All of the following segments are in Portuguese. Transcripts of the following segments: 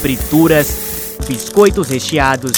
frituras, biscoitos recheados,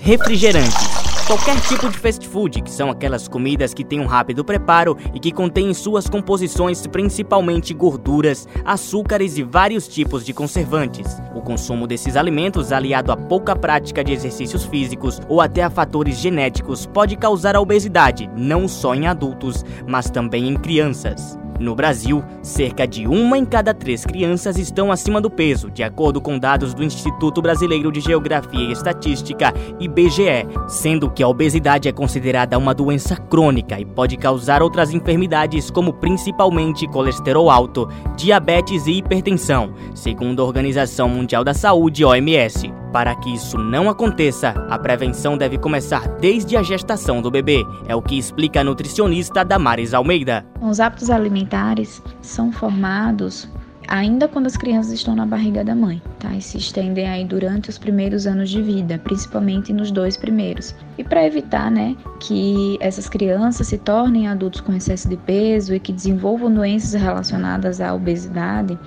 refrigerantes. Qualquer tipo de fast food, que são aquelas comidas que têm um rápido preparo e que contêm em suas composições principalmente gorduras, açúcares e vários tipos de conservantes. O consumo desses alimentos, aliado a pouca prática de exercícios físicos ou até a fatores genéticos, pode causar a obesidade, não só em adultos, mas também em crianças. No Brasil, cerca de uma em cada três crianças estão acima do peso, de acordo com dados do Instituto Brasileiro de Geografia e Estatística, IBGE, sendo que a obesidade é considerada uma doença crônica e pode causar outras enfermidades, como principalmente colesterol alto, diabetes e hipertensão, segundo a Organização Mundial da Saúde, OMS. Para que isso não aconteça, a prevenção deve começar desde a gestação do bebê, é o que explica a nutricionista Damares Almeida. Os hábitos alimentares são formados ainda quando as crianças estão na barriga da mãe, tá? E se estendem aí durante os primeiros anos de vida, principalmente nos dois primeiros. E para evitar, né, que essas crianças se tornem adultos com excesso de peso e que desenvolvam doenças relacionadas à obesidade,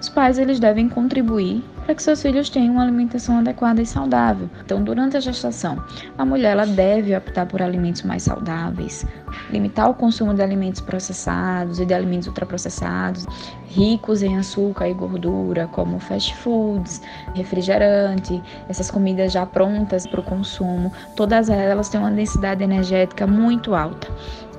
os pais eles devem contribuir para que seus filhos tenham uma alimentação adequada e saudável. Então, durante a gestação, a mulher ela deve optar por alimentos mais saudáveis, limitar o consumo de alimentos processados e de alimentos ultraprocessados, ricos em açúcar e gordura, como fast foods, refrigerante, essas comidas já prontas para o consumo, todas elas têm uma densidade energética muito alta.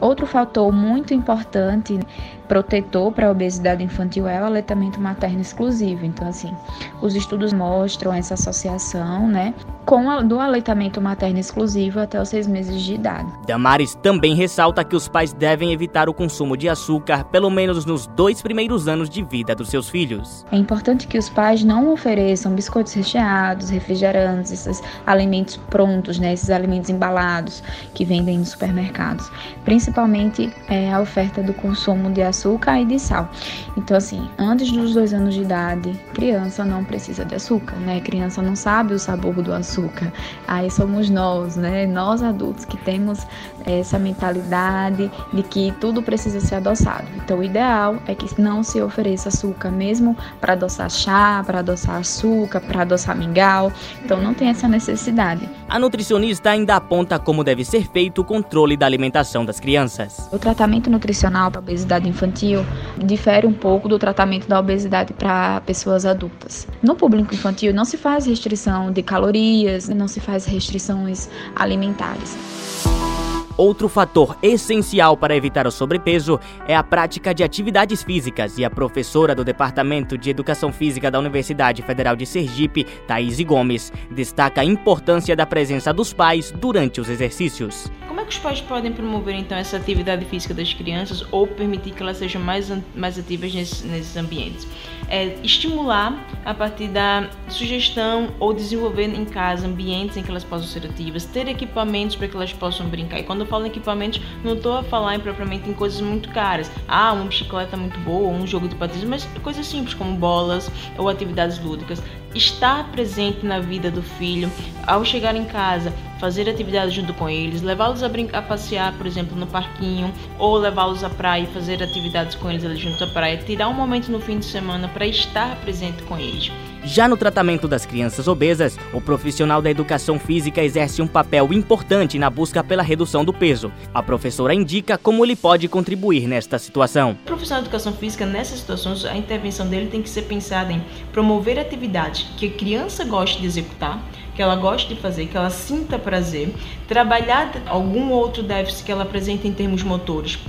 Outro fator muito importante protetor para a obesidade infantil é o aleitamento materno exclusivo. Então, assim, os estudos mostram essa associação, né, com a, do aleitamento materno exclusivo até os seis meses de idade. Damares também ressalta que os pais devem evitar o consumo de açúcar pelo menos nos dois primeiros anos de vida dos seus filhos. É importante que os pais não ofereçam biscoitos recheados, refrigerantes, esses alimentos prontos, né, esses alimentos embalados que vendem nos supermercados, principalmente é, a oferta do consumo de açúcar e de sal. Então, assim, antes dos dois anos de idade, criança não precisa de açúcar, né? Criança não sabe o sabor do açúcar. Aí somos nós, né? Nós adultos que temos essa mentalidade de que tudo precisa ser adoçado. Então, o ideal é que não se ofereça açúcar, mesmo para adoçar chá, para adoçar açúcar, para adoçar mingau. Então, não tem essa necessidade. A nutricionista ainda aponta como deve ser feito o controle da alimentação das crianças. O tratamento nutricional para obesidade infantil difere um pouco do tratamento da obesidade para pessoas adultas. No público infantil não se faz restrição de calorias, não se faz restrições alimentares. Outro fator essencial para evitar o sobrepeso é a prática de atividades físicas e a professora do Departamento de Educação Física da Universidade Federal de Sergipe, Thaís Gomes, destaca a importância da presença dos pais durante os exercícios. Como é que os pais podem promover então essa atividade física das crianças ou permitir que elas sejam mais, mais ativas nesses, nesses ambientes? É estimular a partir da sugestão ou desenvolver em casa ambientes em que elas possam ser ativas, ter equipamentos para que elas possam brincar. E quando eu falo em equipamentos, não estou a falar em, propriamente em coisas muito caras. Ah, uma bicicleta muito boa, um jogo de patins, mas coisas simples como bolas ou atividades lúdicas. Estar presente na vida do filho, ao chegar em casa, fazer atividades junto com eles, levá-los a, brincar, a passear, por exemplo, no parquinho, ou levá-los à praia e fazer atividades com eles ali junto à praia, tirar um momento no fim de semana para estar presente com eles. Já no tratamento das crianças obesas, o profissional da educação física exerce um papel importante na busca pela redução do peso. A professora indica como ele pode contribuir nesta situação. O profissional de educação física, nessas situações, a intervenção dele tem que ser pensada em promover atividades que a criança goste de executar, que ela goste de fazer, que ela sinta prazer, trabalhar algum outro déficit que ela apresenta em termos motores,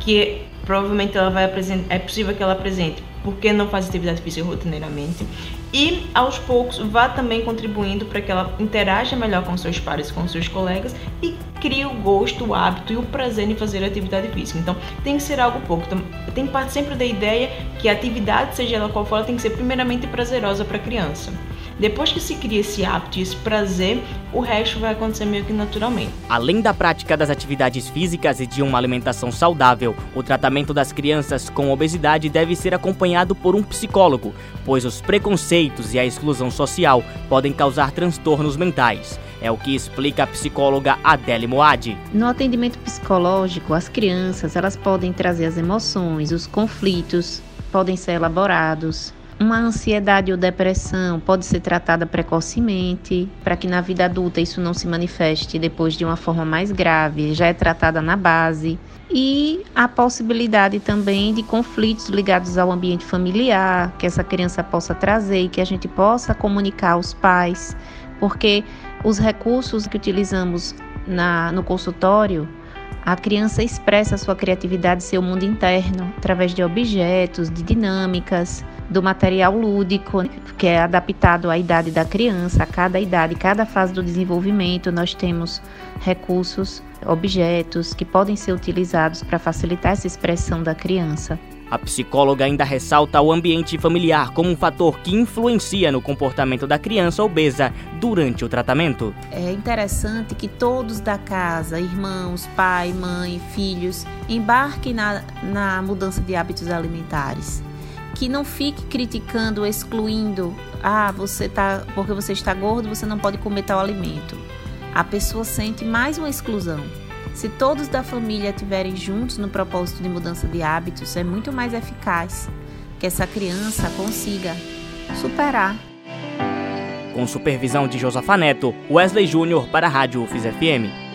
que provavelmente ela vai apresentar, é possível que ela apresente porque não faz atividade física rotineiramente. E aos poucos vá também contribuindo para que ela interaja melhor com seus pares, com seus colegas e crie o gosto, o hábito e o prazer em fazer atividade física. Então tem que ser algo pouco. Então, tem parte sempre da ideia que a atividade, seja ela qual for, ela tem que ser primeiramente prazerosa para a criança. Depois que se cria esse hábito e esse prazer, o resto vai acontecer meio que naturalmente. Além da prática das atividades físicas e de uma alimentação saudável, o tratamento das crianças com obesidade deve ser acompanhado por um psicólogo, pois os preconceitos e a exclusão social podem causar transtornos mentais. É o que explica a psicóloga Adele Moad. No atendimento psicológico, as crianças elas podem trazer as emoções, os conflitos, podem ser elaborados, uma ansiedade ou depressão pode ser tratada precocemente, para que na vida adulta isso não se manifeste depois de uma forma mais grave, já é tratada na base. E a possibilidade também de conflitos ligados ao ambiente familiar, que essa criança possa trazer e que a gente possa comunicar aos pais, porque os recursos que utilizamos na, no consultório a criança expressa sua criatividade, seu mundo interno, através de objetos, de dinâmicas, do material lúdico, que é adaptado à idade da criança, a cada idade, cada fase do desenvolvimento, nós temos recursos, objetos que podem ser utilizados para facilitar essa expressão da criança. A psicóloga ainda ressalta o ambiente familiar como um fator que influencia no comportamento da criança obesa durante o tratamento. É interessante que todos da casa, irmãos, pai, mãe, filhos, embarquem na, na mudança de hábitos alimentares. Que não fique criticando, excluindo, ah, você tá, porque você está gordo, você não pode comer tal alimento. A pessoa sente mais uma exclusão. Se todos da família estiverem juntos no propósito de mudança de hábitos, é muito mais eficaz que essa criança consiga superar. Com supervisão de Josafa Neto, Wesley Júnior para a Rádio UFIS FM.